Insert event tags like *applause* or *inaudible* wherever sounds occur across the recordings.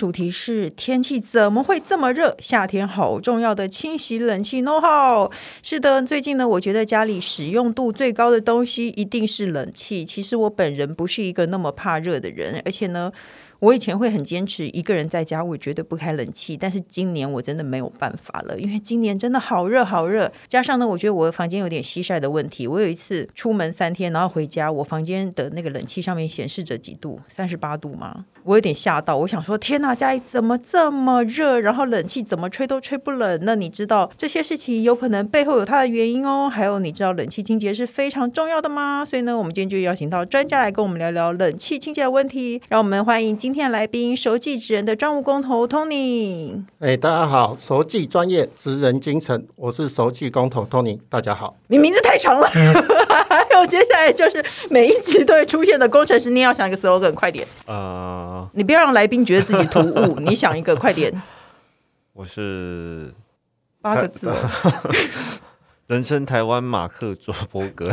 主题是天气怎么会这么热？夏天好重要的清洗冷气 No 号。是的，最近呢，我觉得家里使用度最高的东西一定是冷气。其实我本人不是一个那么怕热的人，而且呢。我以前会很坚持一个人在家，我绝对不开冷气。但是今年我真的没有办法了，因为今年真的好热好热。加上呢，我觉得我的房间有点西晒的问题。我有一次出门三天，然后回家，我房间的那个冷气上面显示着几度，三十八度吗？我有点吓到，我想说天哪，家里怎么这么热？然后冷气怎么吹都吹不冷？那你知道这些事情有可能背后有它的原因哦。还有你知道冷气清洁是非常重要的吗？所以呢，我们今天就邀请到专家来跟我们聊聊冷气清洁的问题。让我们欢迎今。今天来宾熟记职人的专务工头 Tony。哎，大家好，熟记专业，职人精神，我是熟记工头 Tony。大家好，你名字太长了。*laughs* 还有接下来就是每一集都会出现的工程师，你要想一个 slogan，快点。呃，你不要让来宾觉得自己突兀，*laughs* 你想一个，快点。我是八个字。*laughs* 人生台湾马克佐伯格。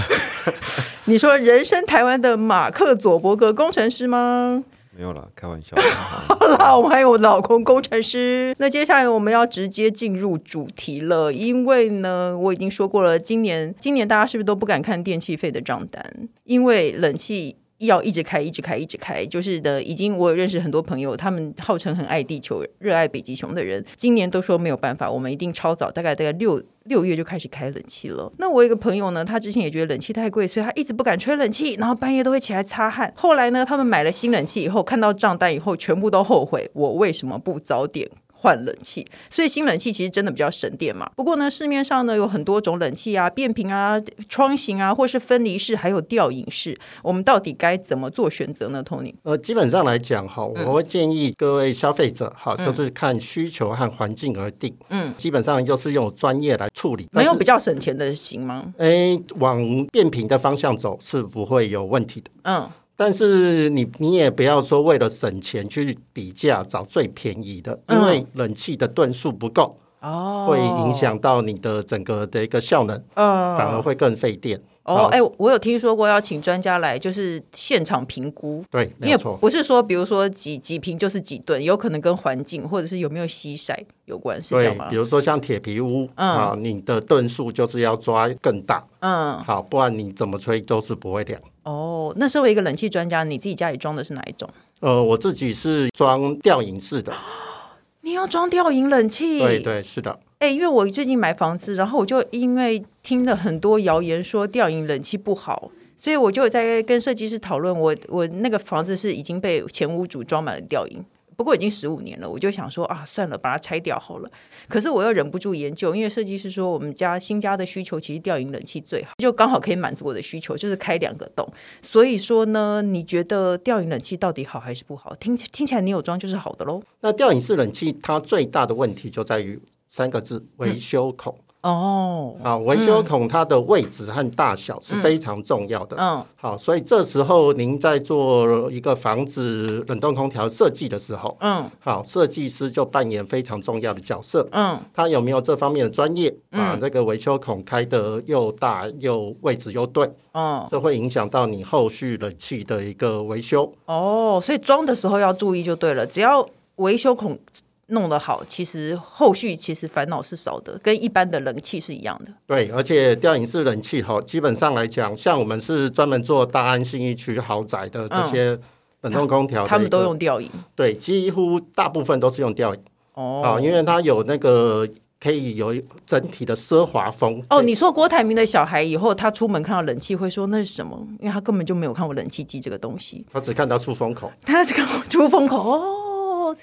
你说人生台湾的马克佐伯格工程师吗？没有了，开玩笑。*laughs* 好了，我们还有我老公工程师。那接下来我们要直接进入主题了，因为呢，我已经说过了，今年今年大家是不是都不敢看电气费的账单？因为冷气。要一直开，一直开，一直开，就是的。已经我有认识很多朋友，他们号称很爱地球、热爱北极熊的人，今年都说没有办法，我们一定超早，大概大概六六月就开始开冷气了。那我一个朋友呢，他之前也觉得冷气太贵，所以他一直不敢吹冷气，然后半夜都会起来擦汗。后来呢，他们买了新冷气以后，看到账单以后，全部都后悔，我为什么不早点换冷气，所以新冷气其实真的比较省电嘛。不过呢，市面上呢有很多种冷气啊，变频啊、窗型啊，或是分离式，还有吊影式。我们到底该怎么做选择呢？Tony？呃，基本上来讲哈，我会建议各位消费者哈，嗯、就是看需求和环境而定。嗯，基本上就是用专业来处理。没有比较省钱的行吗？哎，往变频的方向走是不会有问题的。嗯。但是你你也不要说为了省钱去比价找最便宜的，因为冷气的吨数不够，哦，会影响到你的整个的一个效能，嗯，反而会更费电。哦，哎，我有听说过要请专家来，就是现场评估，对，因为不是说比如说几几瓶就是几吨，有可能跟环境或者是有没有西晒有关，是这样吗？比如说像铁皮屋，啊，你的吨数就是要抓更大，嗯，好，不然你怎么吹都是不会凉。哦，那身为一个冷气专家，你自己家里装的是哪一种？呃，我自己是装吊影式的。*gasps* 你要装吊影冷气？对对，是的。哎，因为我最近买房子，然后我就因为听了很多谣言说吊影冷气不好，所以我就在跟设计师讨论，我我那个房子是已经被前屋主装满了吊饮。不过已经十五年了，我就想说啊，算了，把它拆掉好了。可是我又忍不住研究，因为设计师说我们家新家的需求其实吊顶冷气最好，就刚好可以满足我的需求，就是开两个洞。所以说呢，你觉得吊顶冷气到底好还是不好？听听起来你有装就是好的喽。那吊顶式冷气它最大的问题就在于三个字：维修孔。嗯哦，啊，维修孔它的位置和大小是非常重要的。嗯，好，所以这时候您在做一个房子冷冻空调设计的时候，嗯，好，设计师就扮演非常重要的角色。嗯，他有没有这方面的专业？把这个维修孔开得又大又位置又对，嗯，这会影响到你后续冷气的一个维修。哦，所以装的时候要注意就对了，只要维修孔。弄得好，其实后续其实烦恼是少的，跟一般的冷气是一样的。对，而且吊饮式冷气哈，基本上来讲，像我们是专门做大安信义区豪宅的这些冷冻空调，他们都用吊饮。对，几乎大部分都是用吊饮。哦，啊，因为它有那个可以有整体的奢华风。哦，你说郭台铭的小孩以后他出门看到冷气会说那是什么？因为他根本就没有看过冷气机这个东西，他只看到出风口，他只看过出风口哦。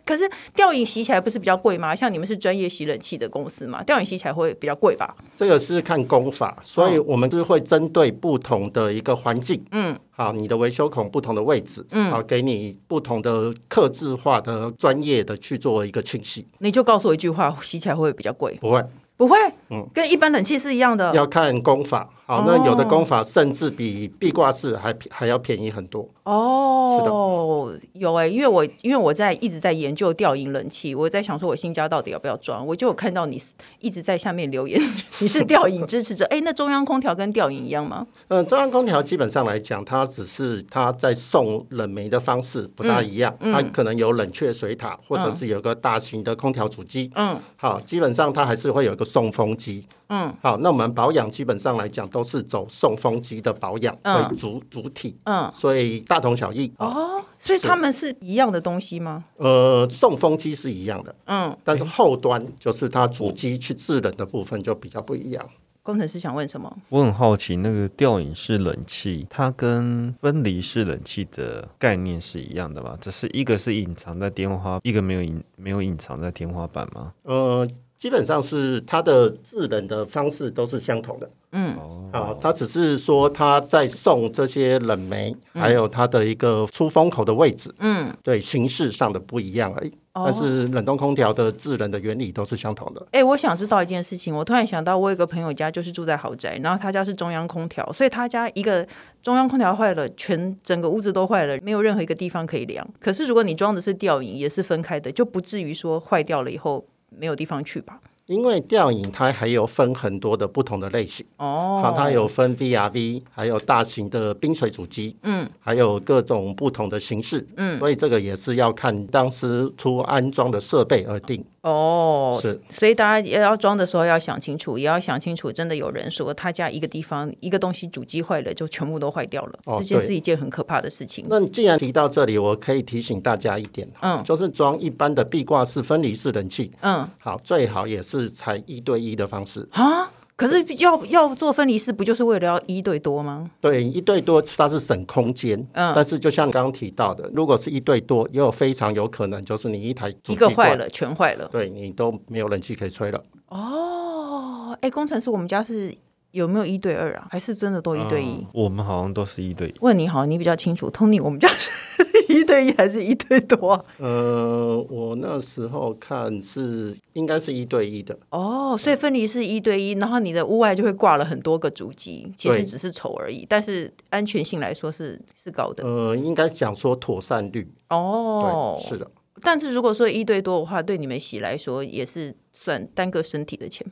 可是吊影洗起来不是比较贵吗？像你们是专业洗冷气的公司嘛，吊影洗起来会比较贵吧？这个是看工法，所以我们是会针对不同的一个环境，嗯，好，你的维修孔不同的位置，嗯，好，给你不同的刻制化的专业的去做一个清洗。你就告诉我一句话，洗起来会不会比较贵？不会，不会，嗯，跟一般冷气是一样的。要看工法，好，那有的功法甚至比壁挂式还还要便宜很多。哦，是的，有哎、欸，因为我因为我在一直在研究吊饮冷气，我在想说我新家到底要不要装，我就有看到你一直在下面留言，你是吊饮支持者。哎、欸，那中央空调跟吊饮一样吗？嗯，中央空调基本上来讲，它只是它在送冷媒的方式不大一样，嗯嗯、它可能有冷却水塔，或者是有个大型的空调主机。嗯，好，基本上它还是会有一个送风机。嗯，好，那我们保养基本上来讲都是走送风机的保养为主主体。嗯，所以大同小异。哦，所以他们是一样的东西吗？呃，送风机是一样的。嗯，但是后端就是它主机去制冷的部分就比较不一样。工程师想问什么？我很好奇，那个吊饮式冷气，它跟分离式冷气的概念是一样的吗？只是一个是隐藏在天花，一个没有隐没有隐藏在天花板吗？呃。基本上是它的制冷的方式都是相同的，嗯，好，它只是说它在送这些冷媒，嗯、还有它的一个出风口的位置，嗯，对，形式上的不一样而已。哦、但是冷冻空调的制冷的原理都是相同的。哎、欸，我想知道一件事情，我突然想到，我有个朋友家就是住在豪宅，然后他家是中央空调，所以他家一个中央空调坏了，全整个屋子都坏了，没有任何一个地方可以凉。可是如果你装的是吊饮，也是分开的，就不至于说坏掉了以后。没有地方去吧？因为吊影它还有分很多的不同的类型。哦，好，它有分 VRV，还有大型的冰水主机，嗯，还有各种不同的形式，嗯，所以这个也是要看当时出安装的设备而定。哦，是，所以大家也要装的时候要想清楚，也要想清楚，真的有人说他家一个地方一个东西主机坏了，就全部都坏掉了，哦、这件是一件很可怕的事情。那既然提到这里，我可以提醒大家一点，嗯，就是装一般的壁挂式分离式冷气，嗯，好，最好也是采一对一的方式。啊。可是要要做分离式，不就是为了要一对多吗？对，一对多它是省空间。嗯，但是就像刚刚提到的，如果是一对多，也有非常有可能就是你一台一个坏了，全坏了，对你都没有冷气可以吹了。哦，哎、欸，工程师，我们家是有没有一对二啊？还是真的都一对一？嗯、我们好像都是一对一。问你好，你比较清楚，Tony，我们家是。一对一还是一对多？呃，我那时候看是应该是一对一的。哦，所以分离是一对一，然后你的屋外就会挂了很多个主机，其实只是丑而已，但是安全性来说是是高的。呃，应该讲说妥善率。哦，对，是的。但是如果说一对多的话，对你们洗来说也是算单个身体的钱。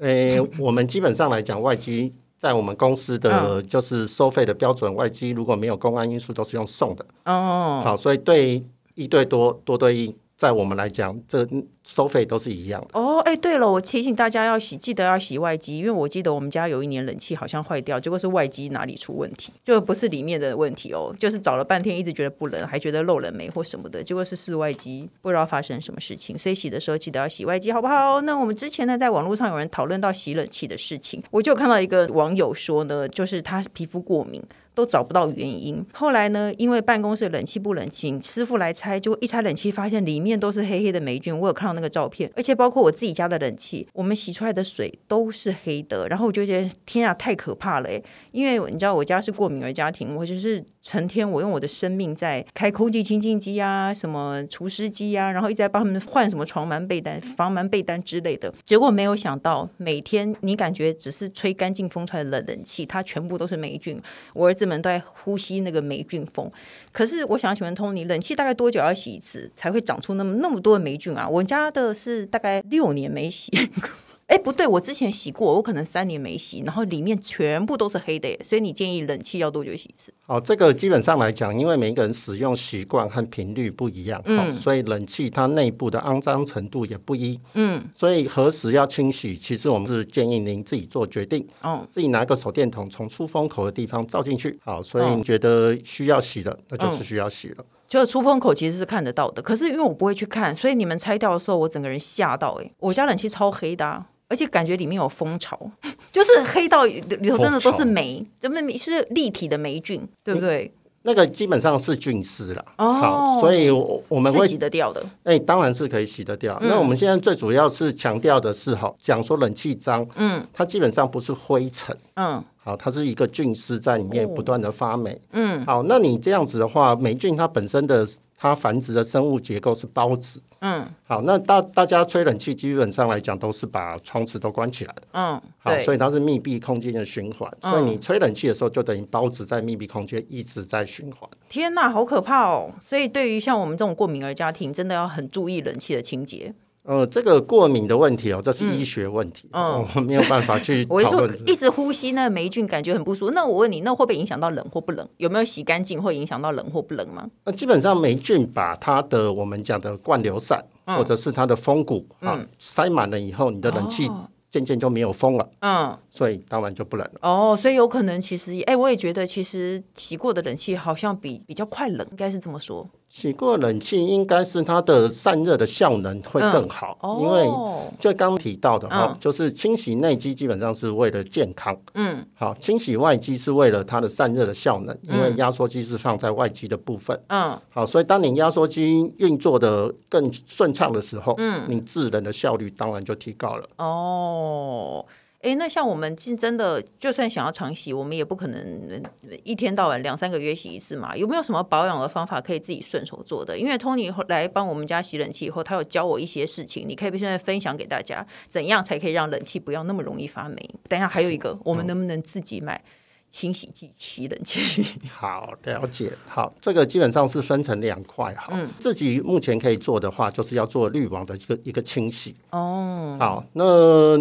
诶，我们基本上来讲外机。在我们公司的就是收费的标准，外机如果没有公安因素，都是用送的。哦，好，所以对一对多多对一。在我们来讲，这收费都是一样的。哦，哎，对了，我提醒大家要洗，记得要洗外机，因为我记得我们家有一年冷气好像坏掉，结果是外机哪里出问题，就不是里面的问题哦，就是找了半天一直觉得不冷，还觉得漏冷媒或什么的，结果是室外机不知道发生什么事情，所以洗的时候记得要洗外机，好不好？那我们之前呢，在网络上有人讨论到洗冷气的事情，我就看到一个网友说呢，就是他皮肤过敏。都找不到原因。后来呢，因为办公室冷气不冷清，师傅来拆，结果一拆冷气，发现里面都是黑黑的霉菌。我有看到那个照片，而且包括我自己家的冷气，我们洗出来的水都是黑的。然后我就觉得天啊，太可怕了！因为你知道我家是过敏儿家庭，我就是成天我用我的生命在开空气清净机啊，什么除湿机啊，然后一直在帮他们换什么床单、被单、防螨被单之类的。结果没有想到，每天你感觉只是吹干净风出来的冷冷气，它全部都是霉菌。我儿子。们都在呼吸那个霉菌风，可是我想请问 Tony，冷气大概多久要洗一次才会长出那么那么多的霉菌啊？我家的是大概六年没洗。*laughs* 哎，不对，我之前洗过，我可能三年没洗，然后里面全部都是黑的耶，所以你建议冷气要多久洗一次？哦，这个基本上来讲，因为每一个人使用习惯和频率不一样，嗯，所以冷气它内部的肮脏程度也不一，嗯，所以何时要清洗，其实我们是建议您自己做决定，哦，自己拿个手电筒从出风口的地方照进去，好，所以你觉得需要洗的，那就是需要洗了。嗯，就出风口其实是看得到的，可是因为我不会去看，所以你们拆掉的时候，我整个人吓到，哎，我家冷气超黑的啊。而且感觉里面有蜂巢，*laughs* 就是黑到里头真的都是霉，怎么巢是立体的霉菌，对不对？那个基本上是菌丝了，哦，好，所以我们会洗得掉的。哎，当然是可以洗得掉。嗯、那我们现在最主要是强调的是哈，讲说冷气脏，嗯，它基本上不是灰尘，嗯。好，它是一个菌丝在里面不断的发霉。嗯，好，那你这样子的话，霉菌它本身的它繁殖的生物结构是孢子。嗯，好，那大大家吹冷气基本上来讲都是把窗子都关起来的。嗯，好，所以它是密闭空间的循环，所以你吹冷气的时候就等于孢子在密闭空间一直在循环。天哪，好可怕哦！所以对于像我们这种过敏儿家庭，真的要很注意冷气的清洁。呃，这个过敏的问题哦，这是医学问题，嗯，我没有办法去。*laughs* 我说一直呼吸那霉菌，感觉很不舒服。那我问你，那会不会影响到冷或不冷？有没有洗干净会影响到冷或不冷吗？那基本上霉菌把它的我们讲的灌流散，嗯、或者是它的风骨啊、嗯、塞满了以后，你的冷气渐渐就没有风了，嗯，所以当然就不冷了。哦，所以有可能其实，哎，我也觉得其实洗过的冷气好像比比较快冷，应该是这么说。洗过冷气应该是它的散热的效能会更好，嗯哦、因为就刚提到的哈，嗯、就是清洗内机基本上是为了健康，嗯，好，清洗外机是为了它的散热的效能，因为压缩机是放在外机的部分，嗯，好，所以当你压缩机运作的更顺畅的时候，嗯，你制冷的效率当然就提高了，哦。哎，那像我们真的就算想要常洗，我们也不可能一天到晚两三个月洗一次嘛。有没有什么保养的方法可以自己顺手做的？因为 Tony 来帮我们家洗冷气以后，他有教我一些事情，你可以现在分享给大家，怎样才可以让冷气不要那么容易发霉？等一下还有一个，我们能不能自己买清洗剂洗冷气？*laughs* 好，了解。好，这个基本上是分成两块。好，嗯、自己目前可以做的话，就是要做滤网的一个一个清洗。哦，好，那。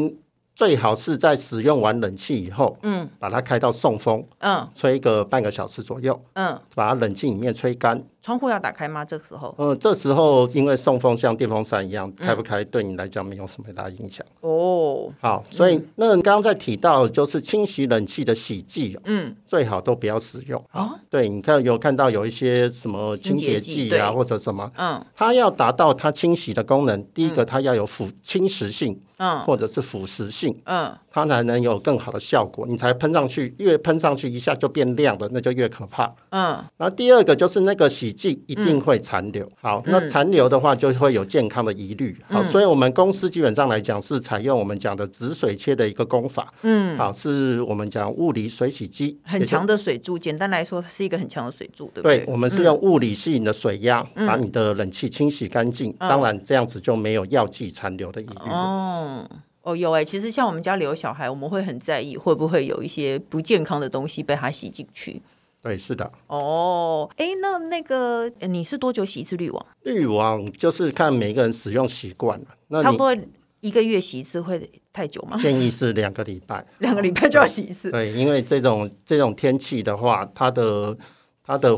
最好是在使用完冷气以后，嗯，把它开到送风，嗯，吹个半个小时左右，嗯，把它冷气里面吹干。窗户要打开吗？这个时候？呃，这时候因为送风像电风扇一样，开不开对你来讲没有什么大影响。哦，好，所以那刚刚在提到就是清洗冷气的洗剂，嗯，最好都不要使用。哦，对，你看有看到有一些什么清洁剂啊或者什么，嗯，它要达到它清洗的功能，第一个它要有腐侵蚀性，嗯，或者是腐蚀性，嗯，它才能有更好的效果。你才喷上去，越喷上去一下就变亮了，那就越可怕。嗯，然后第二个就是那个洗。剂一定会残留，好，那残留的话就会有健康的疑虑，好，所以我们公司基本上来讲是采用我们讲的止水切的一个工法，嗯，好，是我们讲物理水洗机，很强的水柱，简单来说，它是一个很强的水柱，对不对？对，我们是用物理吸引的水压把你的冷气清洗干净，当然这样子就没有药剂残留的疑虑。哦，哦，有哎，其实像我们家里有小孩，我们会很在意会不会有一些不健康的东西被他吸进去。对，是的。哦，哎，那那个你是多久洗一次滤网？滤网就是看每个人使用习惯了。那差不多一个月洗一次会太久吗？建议是两个礼拜，*laughs* 两个礼拜就要洗一次。对，因为这种这种天气的话，它的。它的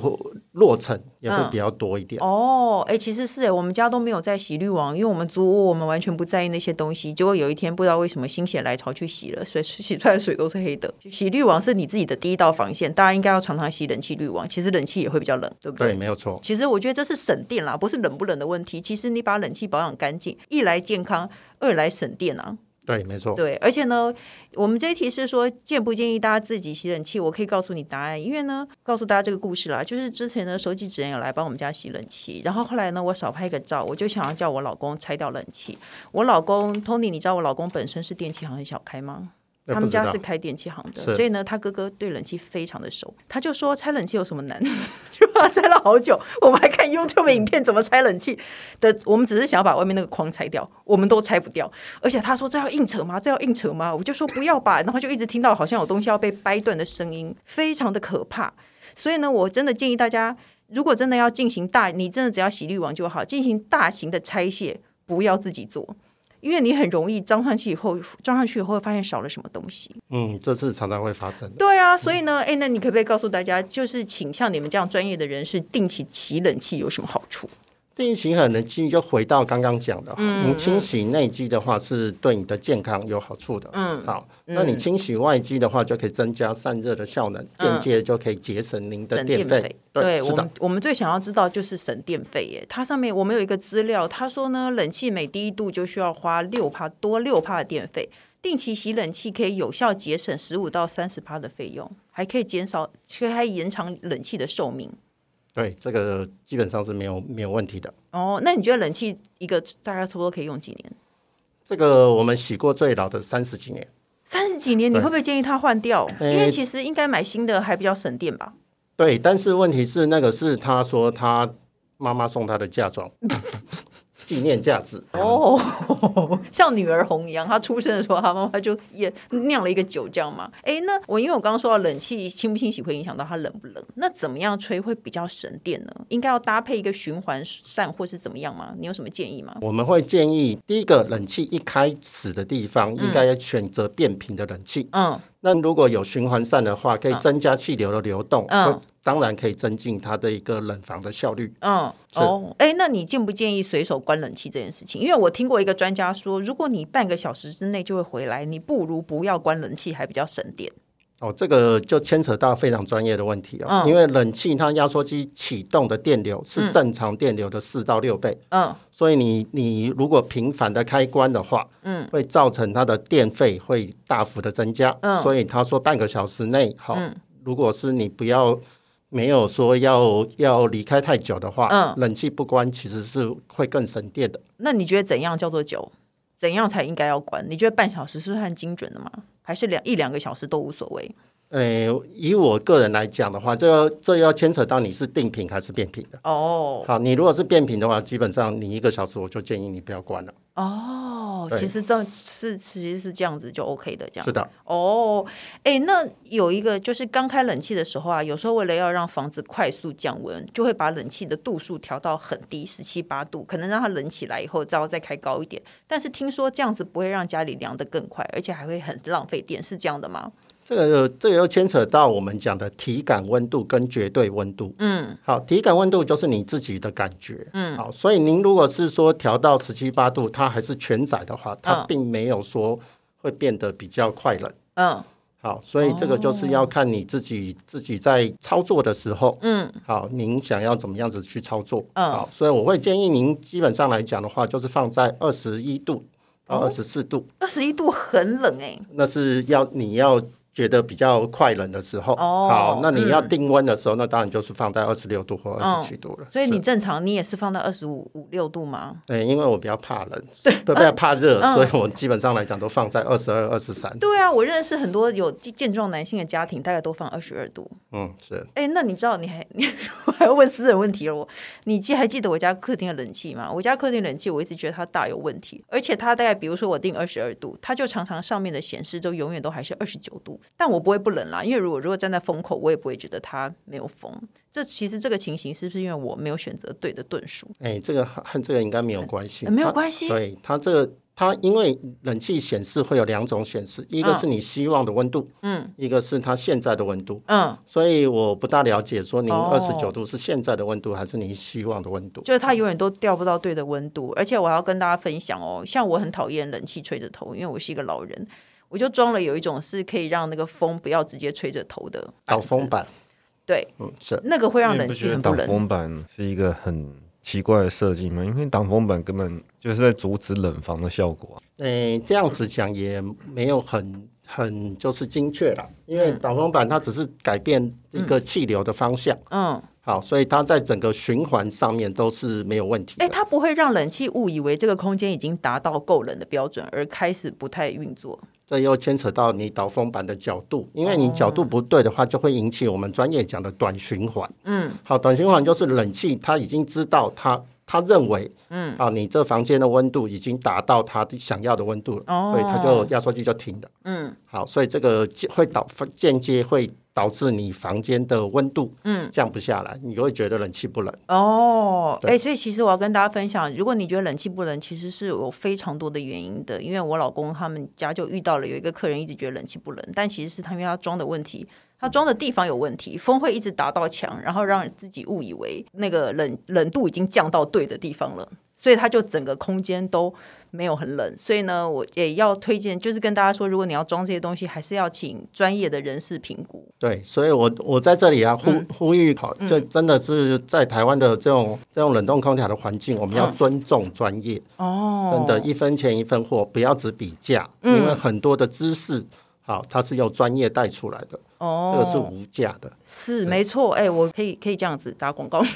落尘也会比较多一点。嗯、哦，哎，其实是哎，我们家都没有在洗滤网，因为我们租屋，我们完全不在意那些东西。结果有一天不知道为什么心血来潮去洗了，水 *laughs* 洗出来的水都是黑的。洗滤网是你自己的第一道防线，大家应该要常常洗冷气滤网。其实冷气也会比较冷，对不对？对，没有错。其实我觉得这是省电啦，不是冷不冷的问题。其实你把冷气保养干净，一来健康，二来省电啊。对，没错。对，而且呢，我们这一题是说建不建议大家自己洗冷气？我可以告诉你答案，因为呢，告诉大家这个故事啦，就是之前呢，手机指人有来帮我们家洗冷气，然后后来呢，我少拍个照，我就想要叫我老公拆掉冷气。我老公 Tony，你知道我老公本身是电器行业小开吗？他们家是开电器行的，所以呢，他哥哥对冷气非常的熟。他就说拆冷气有什么难？*laughs* 就拆了好久。我们还看 YouTube 影片怎么拆冷气的。我们只是想要把外面那个框拆掉，我们都拆不掉。而且他说这要硬扯吗？这要硬扯吗？我就说不要吧。然后就一直听到好像有东西要被掰断的声音，非常的可怕。所以呢，我真的建议大家，如果真的要进行大，你真的只要洗滤网就好。进行大型的拆卸，不要自己做。因为你很容易装上去以后，装上去以后会发现少了什么东西。嗯，这是常常会发生的。对啊，所以呢，哎，那你可不可以告诉大家，就是请像你们这样专业的人士定期洗冷气有什么好处？定期洗冷气就回到刚刚讲的，嗯你清洗内机的话是对你的健康有好处的。嗯，好，那你清洗外机的话就可以增加散热的效能，间接就可以节省您的电费。对，我们我们最想要知道就是省电费耶。它上面我们有一个资料，他说呢，冷气每低一度就需要花六帕多六帕的电费，定期洗冷气可以有效节省十五到三十帕的费用，还可以减少，还延长冷气的寿命。对，这个基本上是没有没有问题的。哦，那你觉得冷气一个大概差不多可以用几年？这个我们洗过最老的三十几年。三十几年，你会不会建议他换掉？因为其实应该买新的还比较省电吧？对，但是问题是那个是他说他妈妈送他的嫁妆。*laughs* 纪念价值哦，像女儿红一样。她出生的时候，她妈妈就也酿了一个酒，这样嘛。哎，那我因为我刚刚说到冷气清不清洗会影响到它冷不冷，那怎么样吹会比较省电呢？应该要搭配一个循环扇或是怎么样吗？你有什么建议吗？我们会建议第一个冷气一开始的地方应该要选择变频的冷气。嗯。那如果有循环扇的话，可以增加气流的流动，嗯，当然可以增进它的一个冷房的效率。嗯，哦，哎，那你建不建议随手关冷气这件事情？因为我听过一个专家说，如果你半个小时之内就会回来，你不如不要关冷气，还比较省电。哦，这个就牵扯到非常专业的问题哦。嗯、因为冷气它压缩机启动的电流是正常电流的四到六倍。嗯，所以你你如果频繁的开关的话，嗯，会造成它的电费会大幅的增加。嗯，所以他说半个小时内，好，嗯、如果是你不要没有说要要离开太久的话，嗯，冷气不关其实是会更省电的。那你觉得怎样叫做久？怎样才应该要关？你觉得半小时是不是很精准的吗？还是两一两个小时都无所谓。呃，以我个人来讲的话，这要这要牵扯到你是定频还是变频的。哦，好，你如果是变频的话，基本上你一个小时我就建议你不要关了。哦，对其实这是其实是这样子就 OK 的，这样。是的。哦，哎，那有一个就是刚开冷气的时候啊，有时候为了要让房子快速降温，就会把冷气的度数调到很低，十七八度，可能让它冷起来以后，然后再开高一点。但是听说这样子不会让家里凉得更快，而且还会很浪费电，是这样的吗？这个这个又牵扯到我们讲的体感温度跟绝对温度。嗯，好，体感温度就是你自己的感觉。嗯，好，所以您如果是说调到十七八度，它还是全载的话，它并没有说会变得比较快冷。嗯，好，所以这个就是要看你自己自己在操作的时候。嗯，好，您想要怎么样子去操作？嗯，好，所以我会建议您基本上来讲的话，就是放在二十一度到二十四度。二十一度很冷哎。那是要你要。觉得比较快冷的时候，哦、好，那你要定温的时候，嗯、那当然就是放在二十六度或二十七度了。所以你正常你也是放到二十五五六度吗？对，因为我比较怕冷，*laughs* 对，比较怕热，嗯、所以我基本上来讲都放在二十二、二十三。对啊，我认识很多有健壮男性的家庭，大概都放二十二度。嗯，是。哎，那你知道你还你还要问私人问题了？我，你记还记得我家客厅的冷气吗？我家客厅冷气我一直觉得它大有问题，而且它大概比如说我定二十二度，它就常常上面的显示都永远都还是二十九度，但我不会不冷啦。因为如果如果站在风口，我也不会觉得它没有风。这其实这个情形是不是因为我没有选择对的吨数？哎，这个和这个应该没有关系，嗯、没有关系。对它这个，它因为冷气显示会有两种显示，一个是你希望的温度，嗯，一个是它现在的温度，嗯。所以我不大了解，说您二十九度是现在的温度，还是您希望的温度？就是它永远都调不到对的温度，而且我要跟大家分享哦，像我很讨厌冷气吹着头，因为我是一个老人。我就装了有一种是可以让那个风不要直接吹着头的挡风板，对，嗯，是那个会让冷气很不冷。挡风板是一个很奇怪的设计吗？因为挡风板根本就是在阻止冷房的效果。诶，这样子讲也没有很很就是精确了，因为挡风板它只是改变一个气流的方向，嗯，好，所以它在整个循环上面都是没有问题。诶，它不会让冷气误以为这个空间已经达到够冷的标准而开始不太运作。这又牵扯到你导风板的角度，因为你角度不对的话，就会引起我们专业讲的短循环。嗯，好，短循环就是冷气它已经知道它，它认为，嗯，啊，你这房间的温度已经达到他想要的温度了，哦，所以他就压缩机就停了。嗯，好，所以这个会导间接会。导致你房间的温度嗯降不下来，嗯、你就会觉得冷气不冷哦。哎、欸，所以其实我要跟大家分享，如果你觉得冷气不冷，其实是有非常多的原因的。因为我老公他们家就遇到了有一个客人一直觉得冷气不冷，但其实是他因为他装的问题，他装的地方有问题，风会一直打到墙，然后让自己误以为那个冷冷度已经降到对的地方了，所以它就整个空间都。没有很冷，所以呢，我也要推荐，就是跟大家说，如果你要装这些东西，还是要请专业的人士评估。对，所以我我在这里啊呼、嗯、呼吁，好，这真的是在台湾的这种这种冷冻空调的环境，我们要尊重专业哦，真的，一分钱一分货，不要只比价，嗯、因为很多的知识，好，它是用专业带出来的哦，这个是无价的，是没错，哎，我可以可以这样子打广告。*laughs*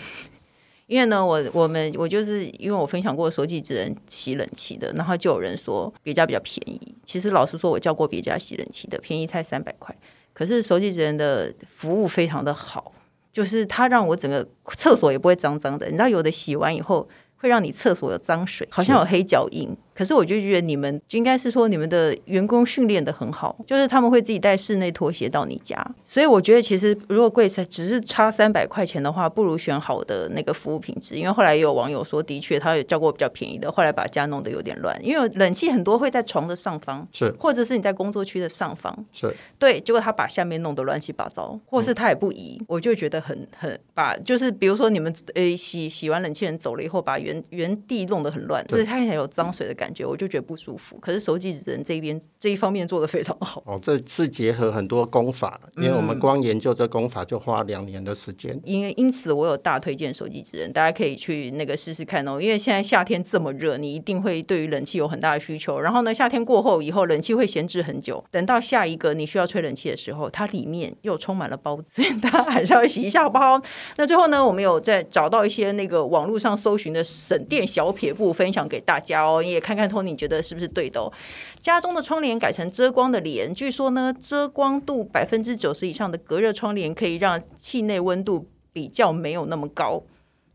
因为呢，我我们我就是因为我分享过手机智能洗冷气的，然后就有人说别家比较便宜。其实老实说，我叫过别家洗冷气的，便宜才三百块。可是手机智能的服务非常的好，就是它让我整个厕所也不会脏脏的。你知道，有的洗完以后会让你厕所有脏水，好像有黑脚印。可是我就觉得你们应该是说你们的员工训练的很好，就是他们会自己带室内拖鞋到你家，所以我觉得其实如果贵才只是差三百块钱的话，不如选好的那个服务品质。因为后来也有网友说，的确他也叫过比较便宜的，后来把家弄得有点乱，因为冷气很多会在床的上方，是。或者是你在工作区的上方，是。对，结果他把下面弄得乱七八糟，或是他也不移，嗯、我就觉得很很把就是比如说你们呃洗洗完冷气人走了以后，把原原地弄得很乱，就是他看起来有脏水的感觉，我就觉得不。舒服，可是手机人这边这一方面做的非常好哦。这是结合很多功法，因为我们光研究这功法就花两年的时间。因为因此，我有大推荐手机职人，大家可以去那个试试看哦。因为现在夏天这么热，你一定会对于冷气有很大的需求。然后呢，夏天过后以后，冷气会闲置很久。等到下一个你需要吹冷气的时候，它里面又充满了包子，*laughs* 大家还是要洗一下好不好。那最后呢，我们有在找到一些那个网络上搜寻的省电小撇步，分享给大家哦。你也看看 Tony，你觉得是？不是对的哦？家中的窗帘改成遮光的帘，据说呢，遮光度百分之九十以上的隔热窗帘可以让气内温度比较没有那么高。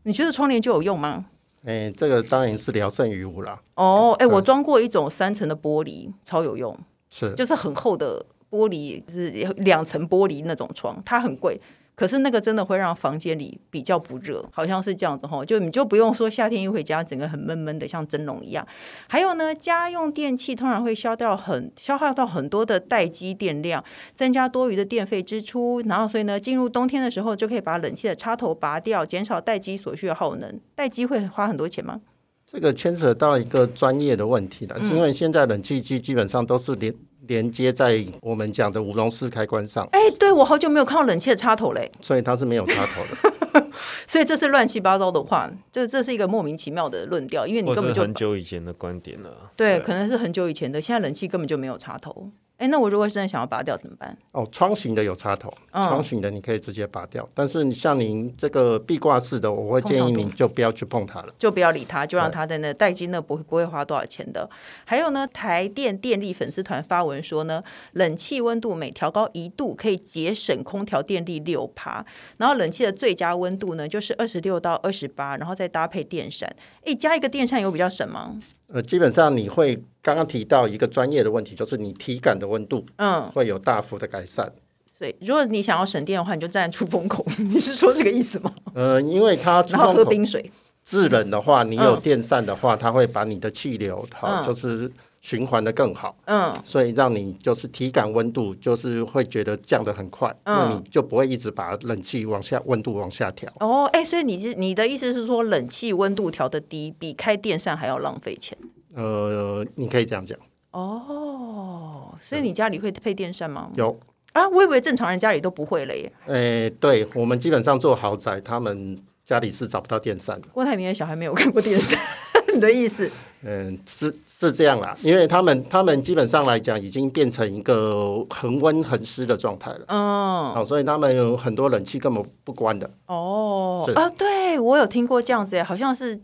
你觉得窗帘就有用吗？哎，这个当然是聊胜于无啦。哦，哎，我装过一种三层的玻璃，超有用，是就是很厚的玻璃，是两层玻璃那种窗，它很贵。可是那个真的会让房间里比较不热，好像是这样子哈，就你就不用说夏天一回家整个很闷闷的，像蒸笼一样。还有呢，家用电器通常会消掉很消耗到很多的待机电量，增加多余的电费支出。然后所以呢，进入冬天的时候就可以把冷气的插头拔掉，减少待机所需的耗能。待机会花很多钱吗？这个牵扯到一个专业的问题了，嗯、因为现在冷气机基本上都是连。连接在我们讲的五龙式开关上。哎，对，我好久没有看到冷气的插头嘞，所以它是没有插头的。*laughs* 所以这是乱七八糟的话，这这是一个莫名其妙的论调，因为你根本就很久以前的观点了。对，对可能是很久以前的，现在冷气根本就没有插头。哎，那我如果真的想要拔掉怎么办？哦，窗型的有插头，窗型的你可以直接拔掉。嗯、但是你像您这个壁挂式的，我会建议你就不要去碰它了，就不要理它，就让它在那待机那不会不会花多少钱的。还有呢，台电电力粉丝团发文说呢，冷气温度每调高一度可以节省空调电力六趴，然后冷气的最佳温度呢就是二十六到二十八，然后再搭配电扇。哎，加一个电扇有比较省吗？呃，基本上你会刚刚提到一个专业的问题，就是你体感的温度，嗯，会有大幅的改善。嗯、所以，如果你想要省电的话，你就站在出风口。*laughs* 你是说这个意思吗？呃，因为它然后喝冰水。制冷的话，你有电扇的话，嗯、它会把你的气流，好，就是。循环的更好，嗯，所以让你就是体感温度就是会觉得降得很快，嗯，那你就不会一直把冷气往下温度往下调。哦，哎、欸，所以你是你的意思是说，冷气温度调的低，比开电扇还要浪费钱？呃，你可以这样讲。哦，所以你家里会配电扇吗？有啊，我以为正常人家里都不会了耶。哎、欸，对我们基本上做豪宅，他们家里是找不到电扇的。郭台铭的小孩没有看过电扇，*laughs* 你的意思？嗯，是。是这样啦，因为他们他们基本上来讲已经变成一个恒温恒湿的状态了。嗯，好，所以他们有很多冷气根本不关的。哦，是啊，对我有听过这样子，好像是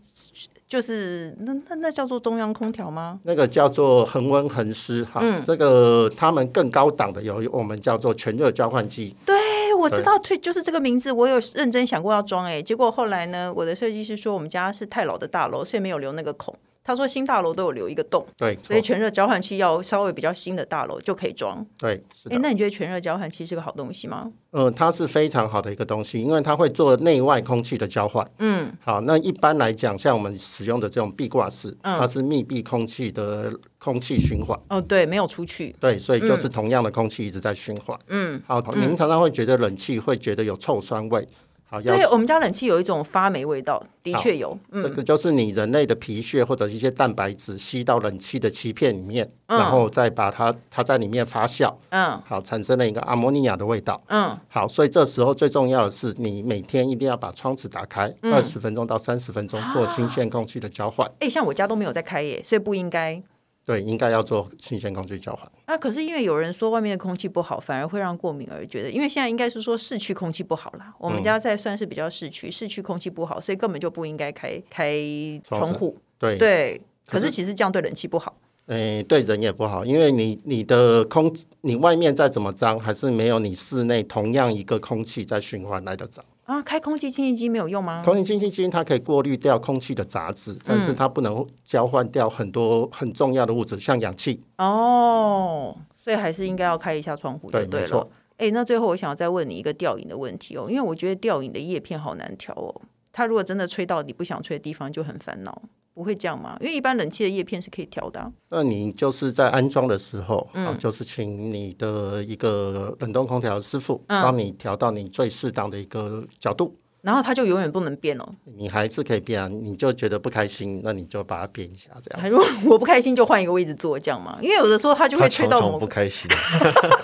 就是那那那叫做中央空调吗？那个叫做恒温恒湿哈。嗯，这个他们更高档的有我们叫做全热交换机。对，我知道，对，就是这个名字，我有认真想过要装哎，结果后来呢，我的设计师说我们家是太老的大楼，所以没有留那个孔。他说新大楼都有留一个洞，对，所以全热交换器要稍微比较新的大楼就可以装。对，哎，那你觉得全热交换器是个好东西吗？嗯，它是非常好的一个东西，因为它会做内外空气的交换。嗯，好，那一般来讲，像我们使用的这种壁挂式，嗯、它是密闭空气的空气循环。哦，对，没有出去。对，所以就是同样的空气一直在循环。嗯，好，您常常会觉得冷气会觉得有臭酸味。好，对，我们家冷气有一种发霉味道，的确有。嗯、这个就是你人类的皮屑或者一些蛋白质吸到冷气的气片里面，嗯、然后再把它它在里面发酵，嗯，好，产生了一个阿莫尼亚的味道，嗯，好，所以这时候最重要的是，你每天一定要把窗子打开二十分钟到三十分钟，做新鲜空气的交换。哎、嗯，像我家都没有在开耶，所以不应该。对，应该要做新鲜空气交换。啊，可是因为有人说外面的空气不好，反而会让过敏而觉得，因为现在应该是说市区空气不好啦。我们家在算是比较市区，市区空气不好，所以根本就不应该开开窗户。对对，可是其实这样对冷气不好。诶，对人也不好，因为你你的空，你外面再怎么脏，还是没有你室内同样一个空气在循环来的脏。啊，开空气清新机没有用吗？空气清新机它可以过滤掉空气的杂质，但是它不能交换掉很多很重要的物质，像氧气。哦，所以还是应该要开一下窗户就对了。对，哎，那最后我想要再问你一个吊影的问题哦，因为我觉得吊影的叶片好难调哦，它如果真的吹到你不想吹的地方，就很烦恼。不会这样吗？因为一般冷气的叶片是可以调的啊。那你就是在安装的时候，嗯，啊，就是请你的一个冷冻空调师傅帮你调到你最适当的一个角度。然后它就永远不能变哦。你还是可以变啊，你就觉得不开心，那你就把它变一下，这样。如果我不开心，就换一个位置坐，这样嘛。因为有的时候它就会吹到我不开心。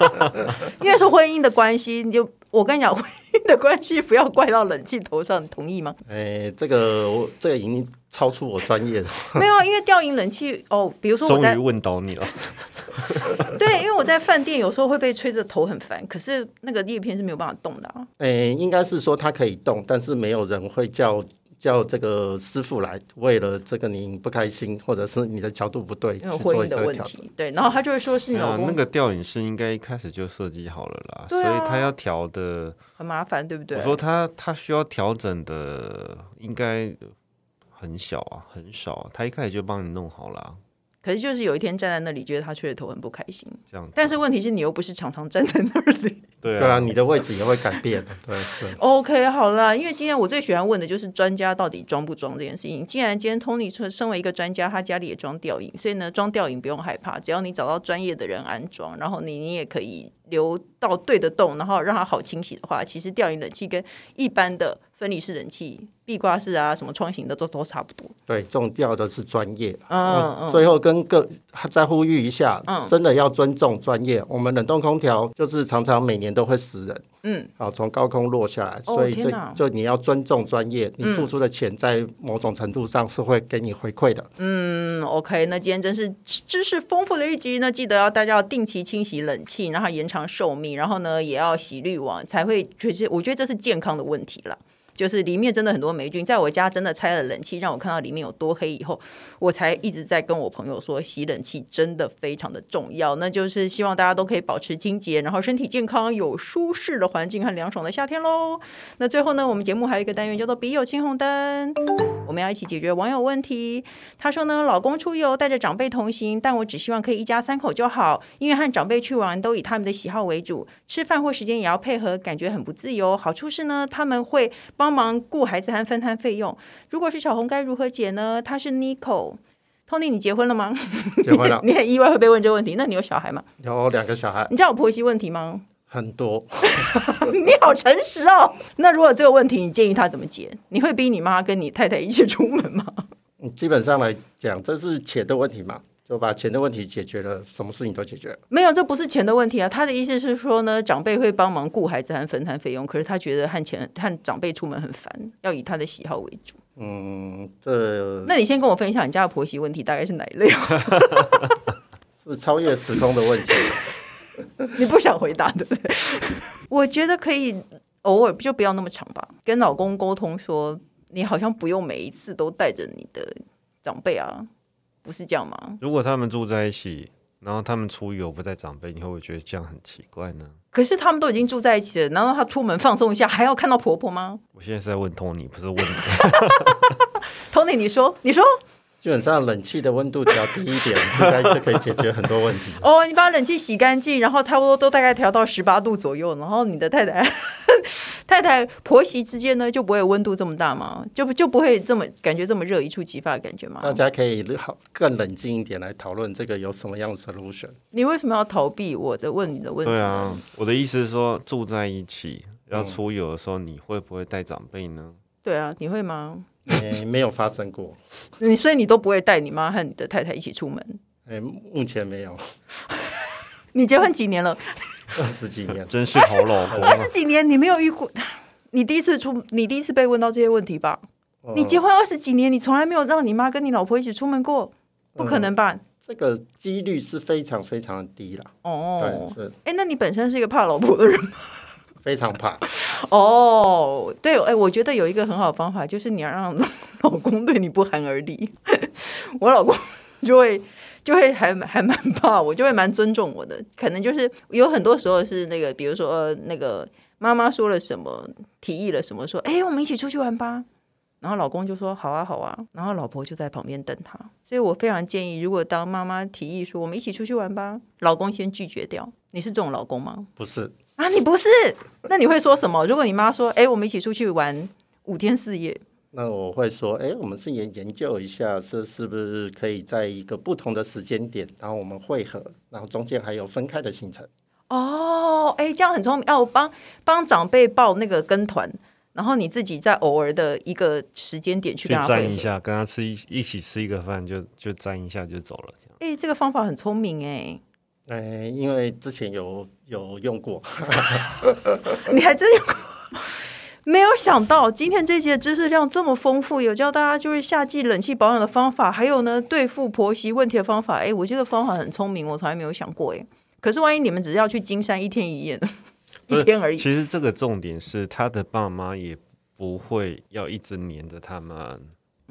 *laughs* 因为是婚姻的关系，你就我跟你讲，*laughs* 的关系不要怪到冷气头上，你同意吗？哎，这个我这个已经超出我专业了。*laughs* 没有啊，因为吊饮冷气哦，比如说我终于问到你了。*laughs* 对，因为我在饭店有时候会被吹着头很烦，可是那个叶片是没有办法动的啊。哎、欸，应该是说它可以动，但是没有人会叫叫这个师傅来，为了这个你不开心，或者是你的角度不对，有婚姻的问题。对，然后他就会说是你老公、啊、那个吊影师应该一开始就设计好了啦，啊、所以他要调的很麻烦，对不对？我说他他需要调整的应该很小啊，很少啊，他一开始就帮你弄好了。可是就是有一天站在那里，觉得他吹的头很不开心。这样，但是问题是你又不是常常站在那里。对啊，你的位置也会改变。*laughs* 对对。OK，好啦，因为今天我最喜欢问的就是专家到底装不装这件事情。既然今天 Tony 身为一个专家，他家里也装吊影，所以呢，装吊影不用害怕，只要你找到专业的人安装，然后你你也可以留到对的洞，然后让它好清洗的话，其实吊影冷气跟一般的。分离式冷气、壁挂式啊，什么窗型的都都差不多。对，重要的是专业。嗯嗯。最后跟各再呼吁一下，嗯，真的要尊重专业。我们冷冻空调就是常常每年都会死人。嗯。好，从高空落下来，所以这就你要尊重专业，你付出的钱在某种程度上是会给你回馈的。嗯，OK，那今天真是知识丰富的一集。那记得要大家要定期清洗冷气，然后延长寿命，然后呢也要洗滤网，才会确实，我觉得这是健康的问题了。就是里面真的很多霉菌，在我家真的拆了冷气，让我看到里面有多黑以后，我才一直在跟我朋友说，洗冷气真的非常的重要。那就是希望大家都可以保持清洁，然后身体健康，有舒适的环境和凉爽的夏天喽。那最后呢，我们节目还有一个单元叫做“笔友青红灯”，我们要一起解决网友问题。他说呢，老公出游带着长辈同行，但我只希望可以一家三口就好，因为和长辈去玩都以他们的喜好为主，吃饭或时间也要配合，感觉很不自由。好处是呢，他们会。帮忙顾孩子和分摊费用。如果是小红该如何解呢？他是 Nico，Tony，你结婚了吗？结婚了。*laughs* 你很意外会被问这个问题？那你有小孩吗？有两个小孩。你知道我婆媳问题吗？很多。*laughs* 你好诚实哦。那如果这个问题，你建议他怎么解？你会逼你妈跟你太太一起出门吗？基本上来讲，这是钱的问题嘛。就把钱的问题解决了，什么事情都解决了。没有，这不是钱的问题啊。他的意思是说呢，长辈会帮忙顾孩子和分摊费用，可是他觉得和钱和长辈出门很烦，要以他的喜好为主。嗯，这……那你先跟我分享你家的婆媳问题大概是哪一类？*laughs* 是超越时空的问题。*laughs* 你不想回答对不对？*laughs* 我觉得可以偶尔就不要那么长吧，跟老公沟通说，你好像不用每一次都带着你的长辈啊。不是这样吗？如果他们住在一起，然后他们出游不带长辈，你会不会觉得这样很奇怪呢？可是他们都已经住在一起了，难道他出门放松一下还要看到婆婆吗？我现在是在问 Tony，不是问你。*laughs* Tony，你说，你说。基本上冷气的温度调低一点，*laughs* 应该就可以解决很多问题。哦，你把冷气洗干净，然后差不多都大概调到十八度左右，然后你的太太、*laughs* 太太婆媳之间呢，就不会温度这么大吗？就不就不会这么感觉这么热一触即发的感觉吗？大家可以好更冷静一点来讨论这个有什么样的 solution。你为什么要逃避我的问你的问题？对啊，我的意思是说住在一起要出游的时候，你会不会带长辈呢？对啊，你会吗？欸、没有发生过。*laughs* 你所以你都不会带你妈和你的太太一起出门？欸、目前没有。*laughs* 你结婚几年了？*laughs* 二十几年，真是好老公。二十几年你没有遇过？你第一次出，你第一次被问到这些问题吧？呃、你结婚二十几年，你从来没有让你妈跟你老婆一起出门过？不可能吧？这这个几率是非常非常低了。哦，对，是。哎，那你本身是一个怕老婆的人吗？非常怕。*laughs* 哦，对，哎，我觉得有一个很好的方法，就是你要让 *laughs* 老公对你不寒而栗。*laughs* 我老公就会就会还还蛮怕我，就会蛮尊重我的。可能就是有很多时候是那个，比如说、呃、那个妈妈说了什么，提议了什么，说哎，我们一起出去玩吧。然后老公就说好啊好啊，然后老婆就在旁边等他。所以我非常建议，如果当妈妈提议说我们一起出去玩吧，老公先拒绝掉。你是这种老公吗？不是啊，你不是，那你会说什么？如果你妈说哎，我们一起出去玩五天四夜，那我会说哎，我们是研研究一下，是是不是可以在一个不同的时间点，然后我们会合，然后中间还有分开的行程。哦，哎，这样很聪明。要、啊、我帮帮长辈报那个跟团。然后你自己在偶尔的一个时间点去跟他沾一下，跟他吃一一起吃一个饭，就就沾一下就走了。哎，这个方法很聪明哎。哎，因为之前有有用过，*laughs* 你还真有过？没有想到今天这节知识量这么丰富，有教大家就是夏季冷气保养的方法，还有呢对付婆媳问题的方法。哎，我这个方法很聪明，我从来没有想过哎。可是万一你们只是要去金山一天一夜呢？*laughs* 一天而已。其实这个重点是，他的爸妈也不会要一直黏着他们，嗯、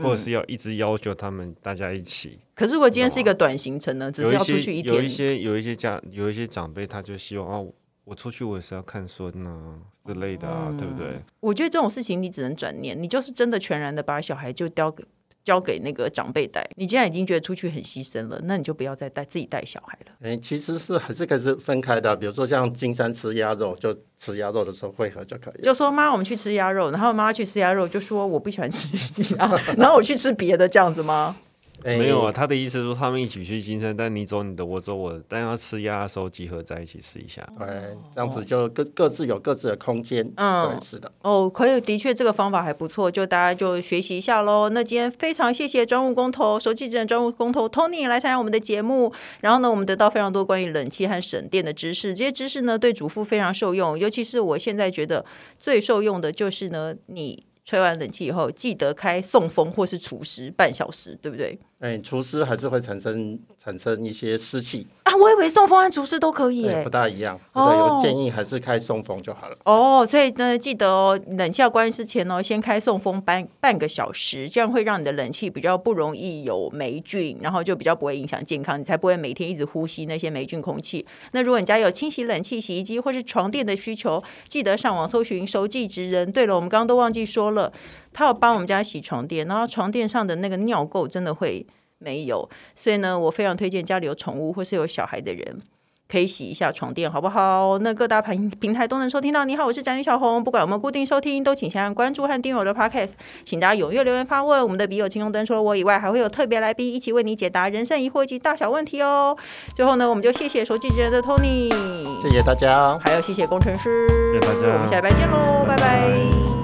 或者是要一直要求他们大家一起。可是如果今天是一个短行程呢？只是要出去一天。有一些有一些家有一些长辈，他就希望哦，我出去我也是要看孙啊之类的啊，嗯、对不对？我觉得这种事情你只能转念，你就是真的全然的把小孩就交给。交给那个长辈带，你既然已经觉得出去很牺牲了，那你就不要再带自己带小孩了。哎、欸，其实是还是可以是分开的，比如说像金山吃鸭肉，就吃鸭肉的时候会合就可以。就说妈，我们去吃鸭肉，然后妈妈去吃鸭肉，就说我不喜欢吃鸭，*laughs* 然后我去吃别的，这样子吗？欸、没有啊，他的意思是说他们一起去金山，但你走你的，我走我的，但要吃鸭的时候集合在一起吃一下。对，这样子就各各自有各自的空间。嗯，对，是的。哦，可以，的确这个方法还不错，就大家就学习一下喽。那今天非常谢谢专务工头、熟气职人专务工头 Tony 来参加我们的节目，然后呢，我们得到非常多关于冷气和省电的知识，这些知识呢对主妇非常受用，尤其是我现在觉得最受用的就是呢，你吹完冷气以后记得开送风或是除湿半小时，对不对？哎，除湿还是会产生产生一些湿气啊！我以为送风和除湿都可以，不大一样。哦，有建议还是开送风就好了。哦，所以呢，记得哦，冷气要关之前哦，先开送风半半个小时，这样会让你的冷气比较不容易有霉菌，然后就比较不会影响健康，你才不会每天一直呼吸那些霉菌空气。那如果你家有清洗冷气、洗衣机或是床垫的需求，记得上网搜寻熟记职人。对了，我们刚刚都忘记说了。他有帮我们家洗床垫，然后床垫上的那个尿垢真的会没有，所以呢，我非常推荐家里有宠物或是有小孩的人可以洗一下床垫，好不好？那各大平平台都能收听到。你好，我是宅女小红，不管有没有固定收听，都请先按关注和订阅我的 Podcast，请大家踊跃留言发问。我们的笔友青红灯除了我以外，还会有特别来宾一起为你解答人生疑惑及大小问题哦。最后呢，我们就谢谢熟气职人的 Tony，谢谢大家，还有谢谢工程师，谢谢大家，我们下礼拜见喽，拜拜。拜拜。